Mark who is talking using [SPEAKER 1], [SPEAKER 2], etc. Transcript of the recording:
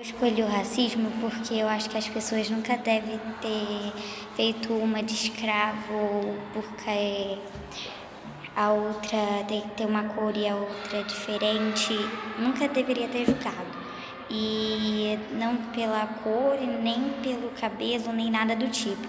[SPEAKER 1] Eu escolhi o racismo porque eu acho que as pessoas nunca devem ter feito uma de escravo porque a outra tem que ter uma cor e a outra diferente. Nunca deveria ter julgado. E não pela cor, nem pelo cabelo, nem nada do tipo.